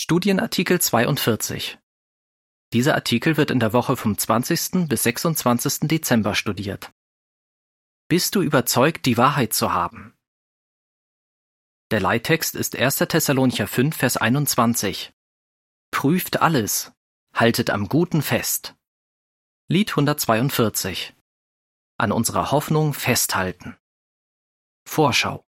Studienartikel 42 Dieser Artikel wird in der Woche vom 20. bis 26. Dezember studiert. Bist du überzeugt, die Wahrheit zu haben? Der Leittext ist 1. Thessalonicher 5, Vers 21. Prüft alles, haltet am Guten fest. Lied 142. An unserer Hoffnung festhalten. Vorschau.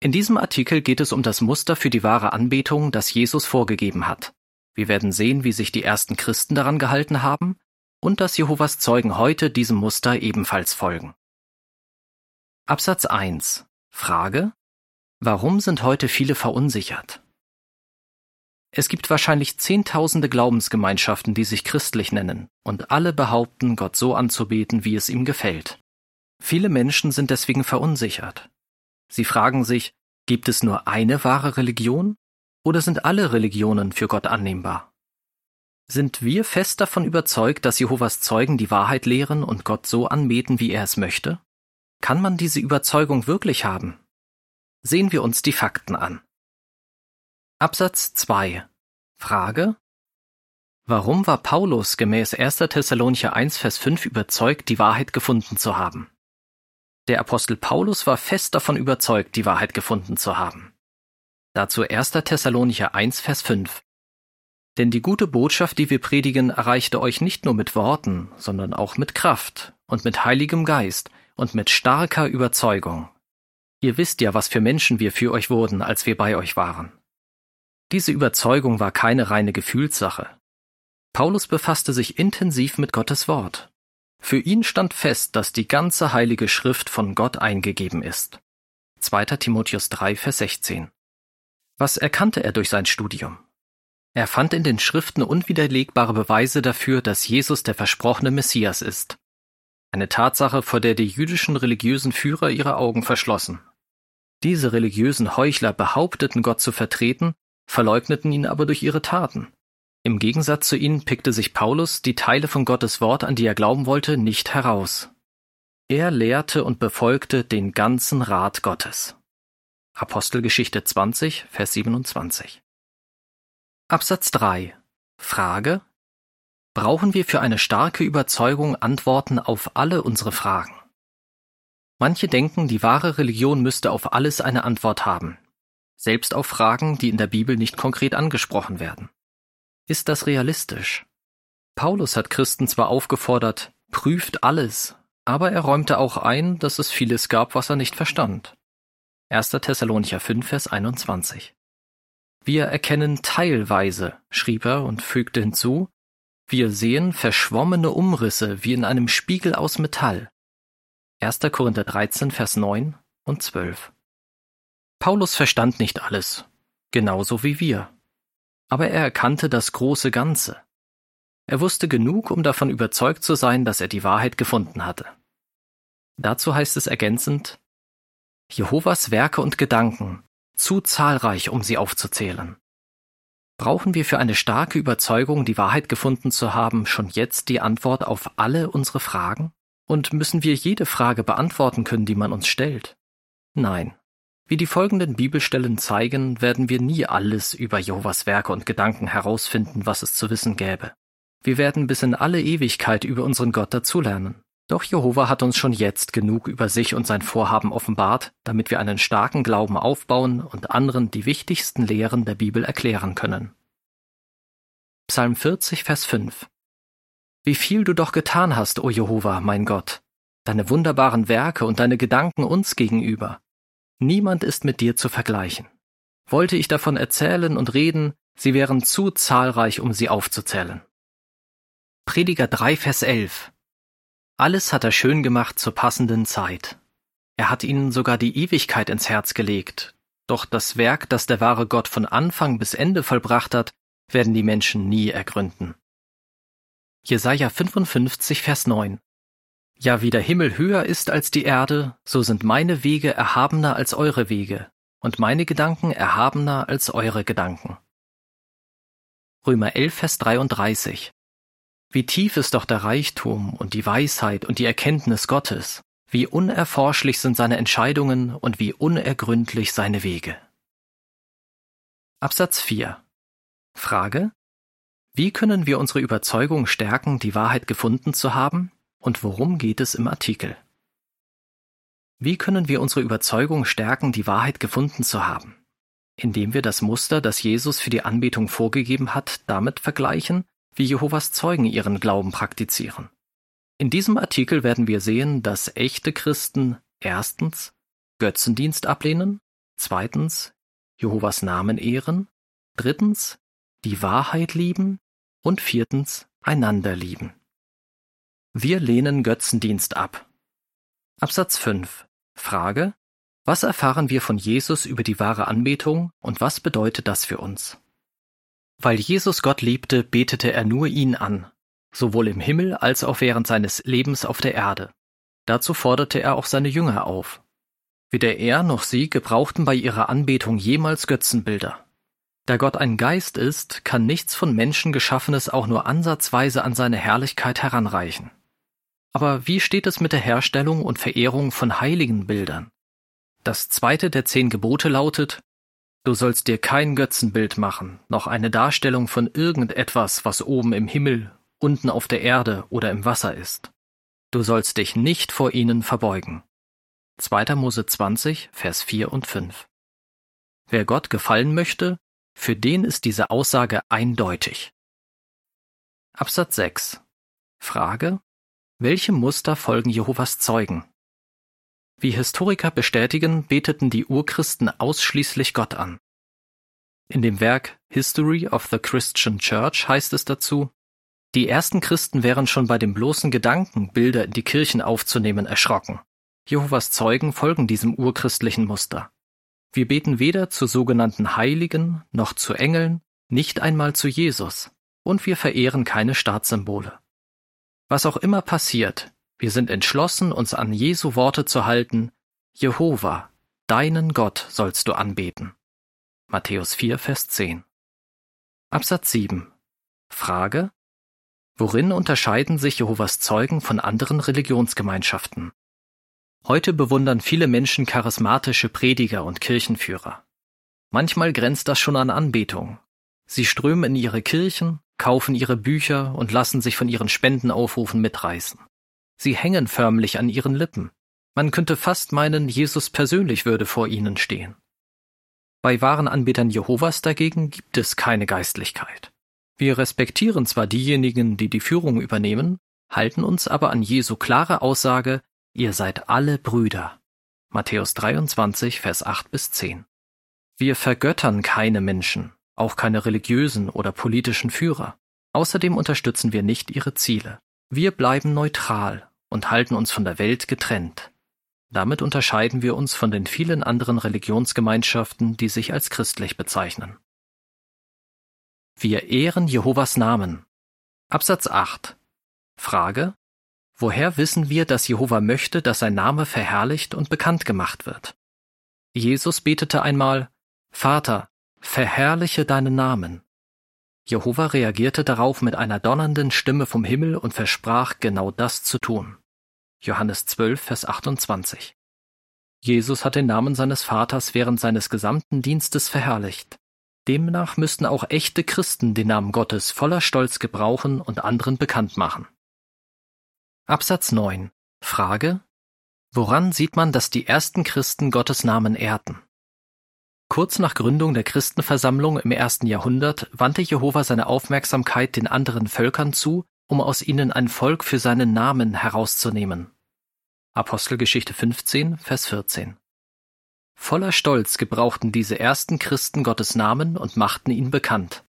In diesem Artikel geht es um das Muster für die wahre Anbetung, das Jesus vorgegeben hat. Wir werden sehen, wie sich die ersten Christen daran gehalten haben und dass Jehovas Zeugen heute diesem Muster ebenfalls folgen. Absatz 1. Frage. Warum sind heute viele verunsichert? Es gibt wahrscheinlich Zehntausende Glaubensgemeinschaften, die sich christlich nennen, und alle behaupten, Gott so anzubeten, wie es ihm gefällt. Viele Menschen sind deswegen verunsichert. Sie fragen sich, gibt es nur eine wahre Religion oder sind alle Religionen für Gott annehmbar? Sind wir fest davon überzeugt, dass Jehovas Zeugen die Wahrheit lehren und Gott so anbeten, wie er es möchte? Kann man diese Überzeugung wirklich haben? Sehen wir uns die Fakten an. Absatz 2 Frage Warum war Paulus gemäß 1. Thessalonicher 1 Vers 5 überzeugt, die Wahrheit gefunden zu haben? Der Apostel Paulus war fest davon überzeugt, die Wahrheit gefunden zu haben. Dazu 1. Thessalonicher 1, Vers 5. Denn die gute Botschaft, die wir predigen, erreichte euch nicht nur mit Worten, sondern auch mit Kraft und mit heiligem Geist und mit starker Überzeugung. Ihr wisst ja, was für Menschen wir für euch wurden, als wir bei euch waren. Diese Überzeugung war keine reine Gefühlssache. Paulus befasste sich intensiv mit Gottes Wort. Für ihn stand fest, dass die ganze heilige Schrift von Gott eingegeben ist. 2. Timotheus 3, Vers 16. Was erkannte er durch sein Studium? Er fand in den Schriften unwiderlegbare Beweise dafür, dass Jesus der versprochene Messias ist. Eine Tatsache, vor der die jüdischen religiösen Führer ihre Augen verschlossen. Diese religiösen Heuchler behaupteten Gott zu vertreten, verleugneten ihn aber durch ihre Taten. Im Gegensatz zu ihnen pickte sich Paulus die Teile von Gottes Wort, an die er glauben wollte, nicht heraus. Er lehrte und befolgte den ganzen Rat Gottes. Apostelgeschichte 20, Vers 27. Absatz 3. Frage. Brauchen wir für eine starke Überzeugung Antworten auf alle unsere Fragen? Manche denken, die wahre Religion müsste auf alles eine Antwort haben, selbst auf Fragen, die in der Bibel nicht konkret angesprochen werden. Ist das realistisch? Paulus hat Christen zwar aufgefordert, prüft alles, aber er räumte auch ein, dass es vieles gab, was er nicht verstand. 1. Thessalonicher 5, Vers 21. Wir erkennen teilweise, schrieb er und fügte hinzu, wir sehen verschwommene Umrisse wie in einem Spiegel aus Metall. 1. Korinther 13, Vers 9 und 12. Paulus verstand nicht alles, genauso wie wir aber er erkannte das große Ganze. Er wusste genug, um davon überzeugt zu sein, dass er die Wahrheit gefunden hatte. Dazu heißt es ergänzend Jehovas Werke und Gedanken, zu zahlreich, um sie aufzuzählen. Brauchen wir für eine starke Überzeugung, die Wahrheit gefunden zu haben, schon jetzt die Antwort auf alle unsere Fragen? Und müssen wir jede Frage beantworten können, die man uns stellt? Nein. Wie die folgenden Bibelstellen zeigen, werden wir nie alles über Jehovas Werke und Gedanken herausfinden, was es zu wissen gäbe. Wir werden bis in alle Ewigkeit über unseren Gott dazulernen. Doch Jehova hat uns schon jetzt genug über sich und sein Vorhaben offenbart, damit wir einen starken Glauben aufbauen und anderen die wichtigsten Lehren der Bibel erklären können. Psalm 40, Vers 5 Wie viel du doch getan hast, o Jehova, mein Gott, deine wunderbaren Werke und deine Gedanken uns gegenüber. Niemand ist mit dir zu vergleichen. Wollte ich davon erzählen und reden, sie wären zu zahlreich, um sie aufzuzählen. Prediger 3, Vers 11 Alles hat er schön gemacht zur passenden Zeit. Er hat ihnen sogar die Ewigkeit ins Herz gelegt, doch das Werk, das der wahre Gott von Anfang bis Ende vollbracht hat, werden die Menschen nie ergründen. Jesaja 55, Vers 9 ja, wie der Himmel höher ist als die Erde, so sind meine Wege erhabener als eure Wege und meine Gedanken erhabener als eure Gedanken. Römer 11, Vers 33 Wie tief ist doch der Reichtum und die Weisheit und die Erkenntnis Gottes, wie unerforschlich sind seine Entscheidungen und wie unergründlich seine Wege. Absatz 4 Frage. Wie können wir unsere Überzeugung stärken, die Wahrheit gefunden zu haben? Und worum geht es im Artikel? Wie können wir unsere Überzeugung stärken, die Wahrheit gefunden zu haben? Indem wir das Muster, das Jesus für die Anbetung vorgegeben hat, damit vergleichen, wie Jehovas Zeugen ihren Glauben praktizieren. In diesem Artikel werden wir sehen, dass echte Christen erstens Götzendienst ablehnen, zweitens Jehovas Namen ehren, drittens die Wahrheit lieben und viertens einander lieben. Wir lehnen Götzendienst ab. Absatz 5 Frage Was erfahren wir von Jesus über die wahre Anbetung und was bedeutet das für uns? Weil Jesus Gott liebte, betete er nur ihn an, sowohl im Himmel als auch während seines Lebens auf der Erde. Dazu forderte er auch seine Jünger auf. Weder er noch sie gebrauchten bei ihrer Anbetung jemals Götzenbilder. Da Gott ein Geist ist, kann nichts von Menschen Geschaffenes auch nur ansatzweise an seine Herrlichkeit heranreichen. Aber wie steht es mit der Herstellung und Verehrung von heiligen Bildern? Das zweite der zehn Gebote lautet, Du sollst dir kein Götzenbild machen, noch eine Darstellung von irgendetwas, was oben im Himmel unten auf der Erde oder im Wasser ist. Du sollst dich nicht vor ihnen verbeugen. 2. Mose 20, Vers 4 und 5. Wer Gott gefallen möchte, für den ist diese Aussage eindeutig. Absatz 6. Frage. Welche Muster folgen Jehovas Zeugen? Wie Historiker bestätigen, beteten die Urchristen ausschließlich Gott an. In dem Werk History of the Christian Church heißt es dazu, die ersten Christen wären schon bei dem bloßen Gedanken, Bilder in die Kirchen aufzunehmen, erschrocken. Jehovas Zeugen folgen diesem urchristlichen Muster. Wir beten weder zu sogenannten Heiligen noch zu Engeln, nicht einmal zu Jesus, und wir verehren keine Staatssymbole. Was auch immer passiert, wir sind entschlossen, uns an Jesu Worte zu halten, Jehova, deinen Gott sollst du anbeten. Matthäus 4, Vers 10. Absatz 7. Frage, Worin unterscheiden sich Jehovas Zeugen von anderen Religionsgemeinschaften? Heute bewundern viele Menschen charismatische Prediger und Kirchenführer. Manchmal grenzt das schon an Anbetung. Sie strömen in ihre Kirchen, kaufen ihre Bücher und lassen sich von ihren Spendenaufrufen mitreißen. Sie hängen förmlich an ihren Lippen. Man könnte fast meinen, Jesus persönlich würde vor ihnen stehen. Bei wahren Anbetern Jehovas dagegen gibt es keine Geistlichkeit. Wir respektieren zwar diejenigen, die die Führung übernehmen, halten uns aber an Jesu klare Aussage, ihr seid alle Brüder. Matthäus 23, Vers 8 bis 10. Wir vergöttern keine Menschen, auch keine religiösen oder politischen Führer. Außerdem unterstützen wir nicht ihre Ziele. Wir bleiben neutral und halten uns von der Welt getrennt. Damit unterscheiden wir uns von den vielen anderen Religionsgemeinschaften, die sich als christlich bezeichnen. Wir ehren Jehovas Namen. Absatz 8. Frage. Woher wissen wir, dass Jehova möchte, dass sein Name verherrlicht und bekannt gemacht wird? Jesus betete einmal, Vater, verherrliche deinen Namen. Jehova reagierte darauf mit einer donnernden Stimme vom Himmel und versprach, genau das zu tun. Johannes 12, Vers 28. Jesus hat den Namen seines Vaters während seines gesamten Dienstes verherrlicht. Demnach müssten auch echte Christen den Namen Gottes voller Stolz gebrauchen und anderen bekannt machen. Absatz 9. Frage. Woran sieht man, dass die ersten Christen Gottes Namen ehrten? Kurz nach Gründung der Christenversammlung im ersten Jahrhundert wandte Jehova seine Aufmerksamkeit den anderen Völkern zu, um aus ihnen ein Volk für seinen Namen herauszunehmen. Apostelgeschichte 15, Vers 14. Voller Stolz gebrauchten diese ersten Christen Gottes Namen und machten ihn bekannt.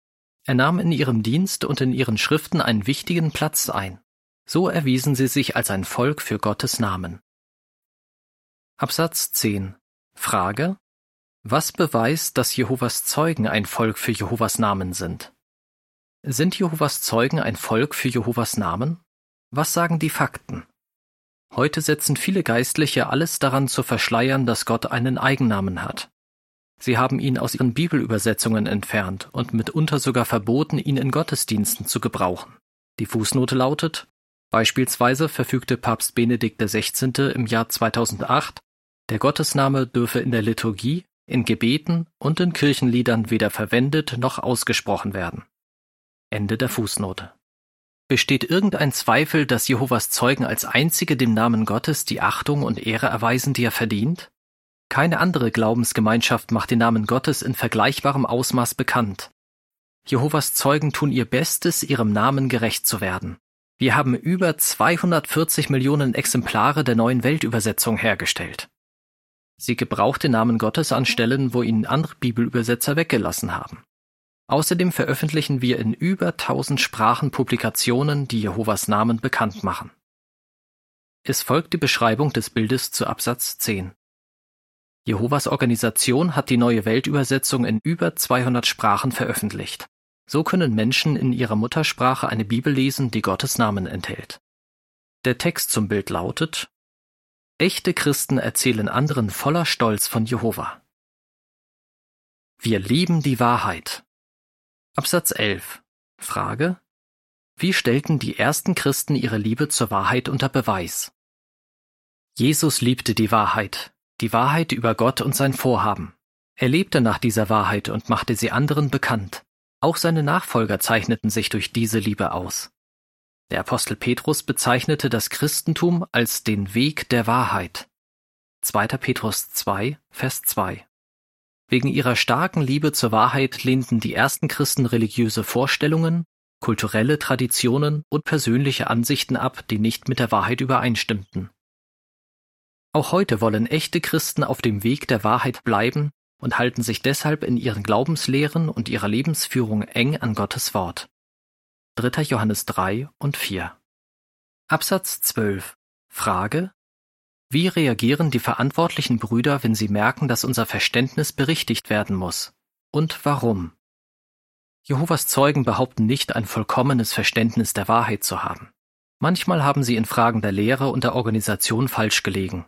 Er nahm in ihrem Dienst und in ihren Schriften einen wichtigen Platz ein. So erwiesen sie sich als ein Volk für Gottes Namen. Absatz 10 Frage Was beweist, dass Jehovas Zeugen ein Volk für Jehovas Namen sind? Sind Jehovas Zeugen ein Volk für Jehovas Namen? Was sagen die Fakten? Heute setzen viele Geistliche alles daran zu verschleiern, dass Gott einen Eigennamen hat. Sie haben ihn aus ihren Bibelübersetzungen entfernt und mitunter sogar verboten, ihn in Gottesdiensten zu gebrauchen. Die Fußnote lautet, beispielsweise verfügte Papst Benedikt XVI. im Jahr 2008, der Gottesname dürfe in der Liturgie in Gebeten und in Kirchenliedern weder verwendet noch ausgesprochen werden. Ende der Fußnote. Besteht irgendein Zweifel, dass Jehovas Zeugen als einzige dem Namen Gottes die Achtung und Ehre erweisen, die er verdient? Keine andere Glaubensgemeinschaft macht den Namen Gottes in vergleichbarem Ausmaß bekannt. Jehovas Zeugen tun ihr Bestes, ihrem Namen gerecht zu werden. Wir haben über 240 Millionen Exemplare der neuen Weltübersetzung hergestellt. Sie gebraucht den Namen Gottes an Stellen, wo ihn andere Bibelübersetzer weggelassen haben. Außerdem veröffentlichen wir in über 1000 Sprachen Publikationen, die Jehovas Namen bekannt machen. Es folgt die Beschreibung des Bildes zu Absatz 10. Jehovas Organisation hat die neue Weltübersetzung in über 200 Sprachen veröffentlicht. So können Menschen in ihrer Muttersprache eine Bibel lesen, die Gottes Namen enthält. Der Text zum Bild lautet Echte Christen erzählen anderen voller Stolz von Jehova. Wir lieben die Wahrheit. Absatz 11. Frage: Wie stellten die ersten Christen ihre Liebe zur Wahrheit unter Beweis? Jesus liebte die Wahrheit, die Wahrheit über Gott und sein Vorhaben. Er lebte nach dieser Wahrheit und machte sie anderen bekannt. Auch seine Nachfolger zeichneten sich durch diese Liebe aus. Der Apostel Petrus bezeichnete das Christentum als den Weg der Wahrheit. 2. Petrus 2, Vers 2 Wegen ihrer starken Liebe zur Wahrheit lehnten die ersten Christen religiöse Vorstellungen, kulturelle Traditionen und persönliche Ansichten ab, die nicht mit der Wahrheit übereinstimmten. Auch heute wollen echte Christen auf dem Weg der Wahrheit bleiben und halten sich deshalb in ihren Glaubenslehren und ihrer Lebensführung eng an Gottes Wort. 3. Johannes 3 und 4 Absatz 12 Frage wie reagieren die verantwortlichen Brüder, wenn sie merken, dass unser Verständnis berichtigt werden muss? Und warum? Jehovas Zeugen behaupten nicht, ein vollkommenes Verständnis der Wahrheit zu haben. Manchmal haben sie in Fragen der Lehre und der Organisation falsch gelegen.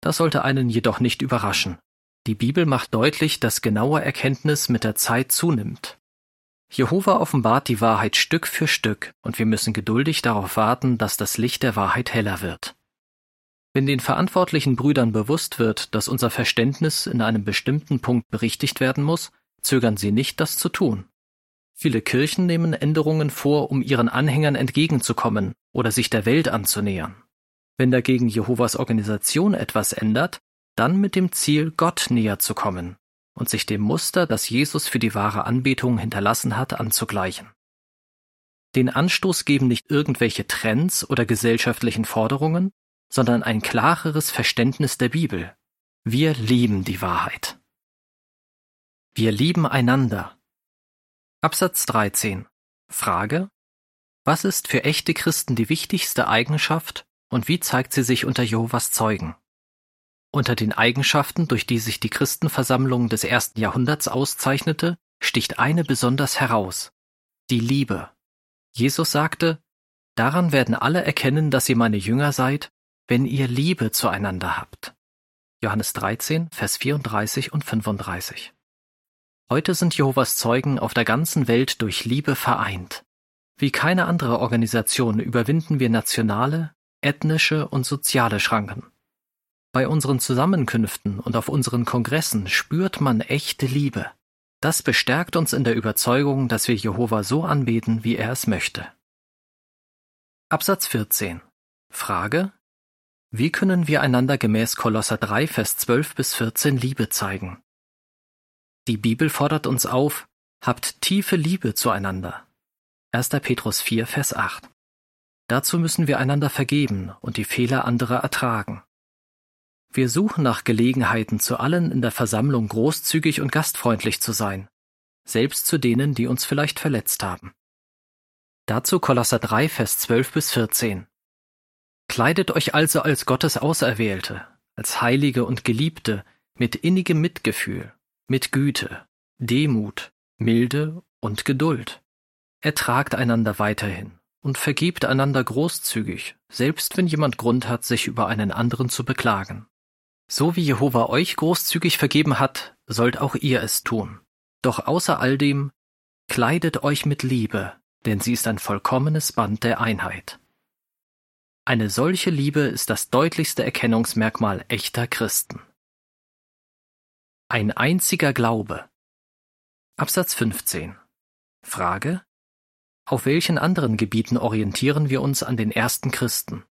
Das sollte einen jedoch nicht überraschen. Die Bibel macht deutlich, dass genaue Erkenntnis mit der Zeit zunimmt. Jehova offenbart die Wahrheit Stück für Stück, und wir müssen geduldig darauf warten, dass das Licht der Wahrheit heller wird. Wenn den verantwortlichen Brüdern bewusst wird, dass unser Verständnis in einem bestimmten Punkt berichtigt werden muss, zögern sie nicht, das zu tun. Viele Kirchen nehmen Änderungen vor, um ihren Anhängern entgegenzukommen oder sich der Welt anzunähern. Wenn dagegen Jehovas Organisation etwas ändert, dann mit dem Ziel, Gott näher zu kommen und sich dem Muster, das Jesus für die wahre Anbetung hinterlassen hat, anzugleichen. Den Anstoß geben nicht irgendwelche Trends oder gesellschaftlichen Forderungen, sondern ein klareres Verständnis der Bibel. Wir lieben die Wahrheit. Wir lieben einander. Absatz 13. Frage. Was ist für echte Christen die wichtigste Eigenschaft und wie zeigt sie sich unter Jehovas Zeugen? Unter den Eigenschaften, durch die sich die Christenversammlung des ersten Jahrhunderts auszeichnete, sticht eine besonders heraus. Die Liebe. Jesus sagte, Daran werden alle erkennen, dass ihr meine Jünger seid, wenn ihr Liebe zueinander habt. Johannes 13, Vers 34 und 35. Heute sind Jehovas Zeugen auf der ganzen Welt durch Liebe vereint. Wie keine andere Organisation überwinden wir nationale, ethnische und soziale Schranken. Bei unseren Zusammenkünften und auf unseren Kongressen spürt man echte Liebe. Das bestärkt uns in der Überzeugung, dass wir Jehova so anbeten, wie er es möchte. Absatz 14. Frage, wie können wir einander gemäß Kolosser 3, Vers 12 bis 14 Liebe zeigen? Die Bibel fordert uns auf, habt tiefe Liebe zueinander. 1. Petrus 4, Vers 8. Dazu müssen wir einander vergeben und die Fehler anderer ertragen. Wir suchen nach Gelegenheiten, zu allen in der Versammlung großzügig und gastfreundlich zu sein, selbst zu denen, die uns vielleicht verletzt haben. Dazu Kolosser 3, Vers 12 bis 14. Kleidet euch also als Gottes Auserwählte, als Heilige und Geliebte, mit innigem Mitgefühl, mit Güte, Demut, Milde und Geduld. Ertragt einander weiterhin und vergebt einander großzügig, selbst wenn jemand Grund hat, sich über einen anderen zu beklagen. So wie Jehova euch großzügig vergeben hat, sollt auch ihr es tun. Doch außer all dem, kleidet euch mit Liebe, denn sie ist ein vollkommenes Band der Einheit. Eine solche Liebe ist das deutlichste Erkennungsmerkmal echter Christen. Ein einziger Glaube. Absatz 15. Frage. Auf welchen anderen Gebieten orientieren wir uns an den ersten Christen?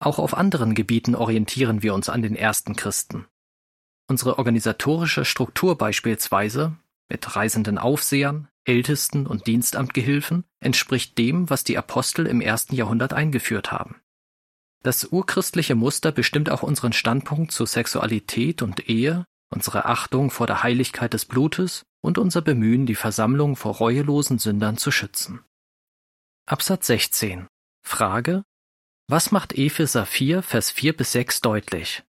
Auch auf anderen Gebieten orientieren wir uns an den ersten Christen. Unsere organisatorische Struktur beispielsweise mit reisenden Aufsehern, Ältesten und Dienstamtgehilfen entspricht dem, was die Apostel im ersten Jahrhundert eingeführt haben. Das urchristliche Muster bestimmt auch unseren Standpunkt zu Sexualität und Ehe, unsere Achtung vor der Heiligkeit des Blutes und unser Bemühen, die Versammlung vor reuelosen Sündern zu schützen. Absatz 16. Frage. Was macht Epheser 4, Vers 4 bis 6 deutlich?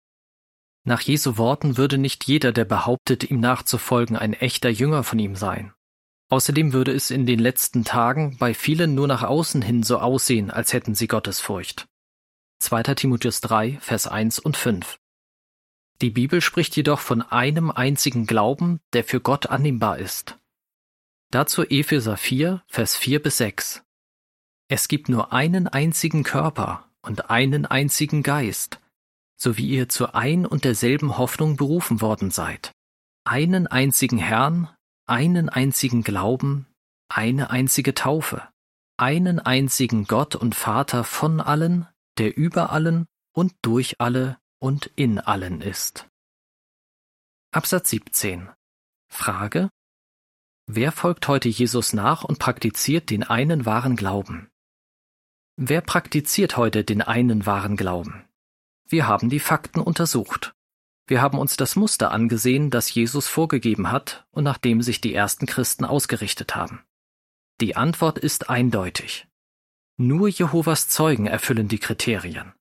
Nach Jesu Worten würde nicht jeder, der behauptet, ihm nachzufolgen, ein echter Jünger von ihm sein. Außerdem würde es in den letzten Tagen bei vielen nur nach außen hin so aussehen, als hätten sie Gottesfurcht. 2. Timotheus 3, Vers 1 und 5. Die Bibel spricht jedoch von einem einzigen Glauben, der für Gott annehmbar ist. Dazu Epheser 4, Vers 4 bis 6. Es gibt nur einen einzigen Körper und einen einzigen Geist, so wie ihr zu ein und derselben Hoffnung berufen worden seid. Einen einzigen Herrn, einen einzigen Glauben, eine einzige Taufe, einen einzigen Gott und Vater von allen, der über allen und durch alle und in allen ist. Absatz 17. Frage. Wer folgt heute Jesus nach und praktiziert den einen wahren Glauben? Wer praktiziert heute den einen wahren Glauben? Wir haben die Fakten untersucht. Wir haben uns das Muster angesehen, das Jesus vorgegeben hat und nach dem sich die ersten Christen ausgerichtet haben. Die Antwort ist eindeutig. Nur Jehovas Zeugen erfüllen die Kriterien.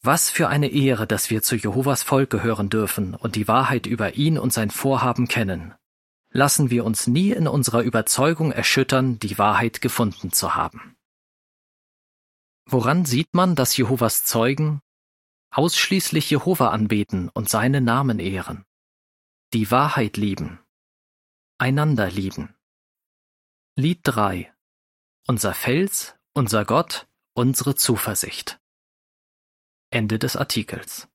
Was für eine Ehre, dass wir zu Jehovas Volk gehören dürfen und die Wahrheit über ihn und sein Vorhaben kennen. Lassen wir uns nie in unserer Überzeugung erschüttern, die Wahrheit gefunden zu haben. Woran sieht man, dass Jehovas Zeugen ausschließlich Jehova anbeten und seinen Namen ehren, die Wahrheit lieben, einander lieben? Lied 3 Unser Fels, unser Gott, unsere Zuversicht. Ende des Artikels